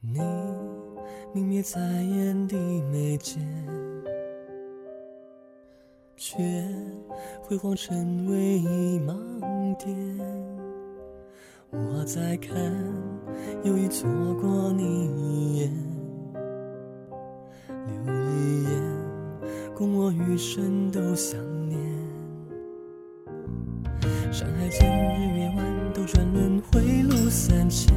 你明灭在眼底眉间，却辉煌成唯一盲点。我在看，又已错过你一眼，留一眼，供我余生都想念。山海间，日月弯，斗转轮回路三千。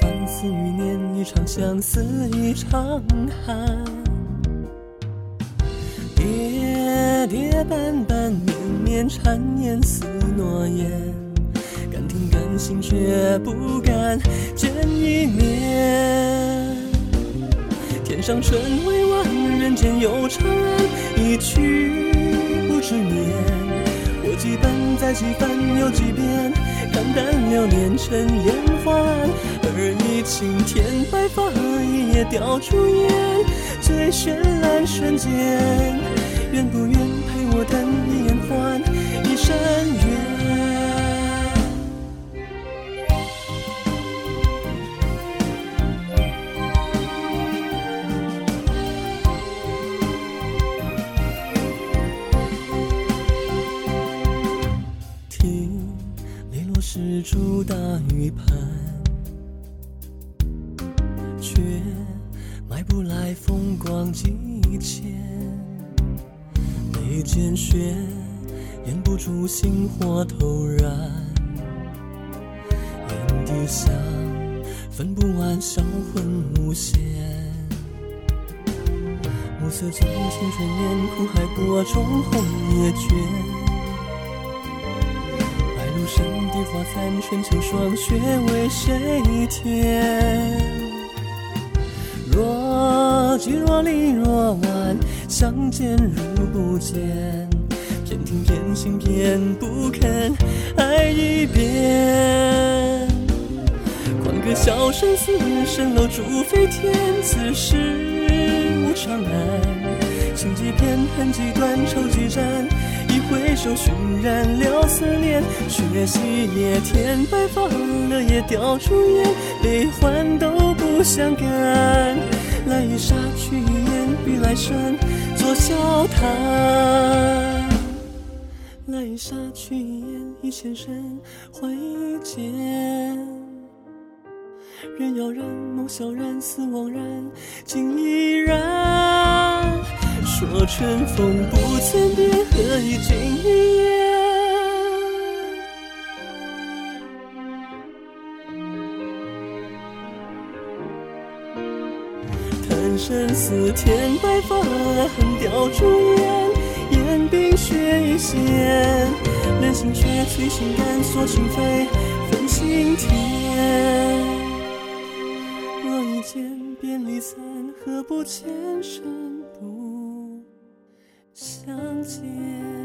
凡似余年，一场相思一场寒。跌跌绊绊，绵绵缠绵似诺言，敢听敢信却不敢见一面。天上春未晚，人间又长安，一去不知年。过几番，再几番，又几遍，看淡流年成烟花青天白发，一夜凋烛烟，最绚烂瞬间。愿不愿陪我等一眼还一生缘？听泪落石出大雨盘，却买不来风光几千。眉间雪，掩不住星火透燃。眼底香，分不完销魂无限。暮色中青春年，苦海波中红叶卷。白露生，地花残，春秋霜雪为谁添？若即若离若晚，相见如不见。偏听偏信偏不肯爱一遍。狂歌笑生死，蜃楼逐飞天。此事无长安，情几片，恨几段，愁几盏。一回首，熏染了思念。雪洗叶天，白发了也凋朱颜，悲欢都不相干。来一刹，去一眼，与来生做笑谈。来一刹，去一眼，一前身，换一剑。人杳然，梦萧然，思惘然，情依然。说春风不曾变，何以今一言？生死天白发，恨凋朱颜，眼冰雪一线，冷心却催心肝，锁心扉，分心田。若一见便离散，何不前生不相见？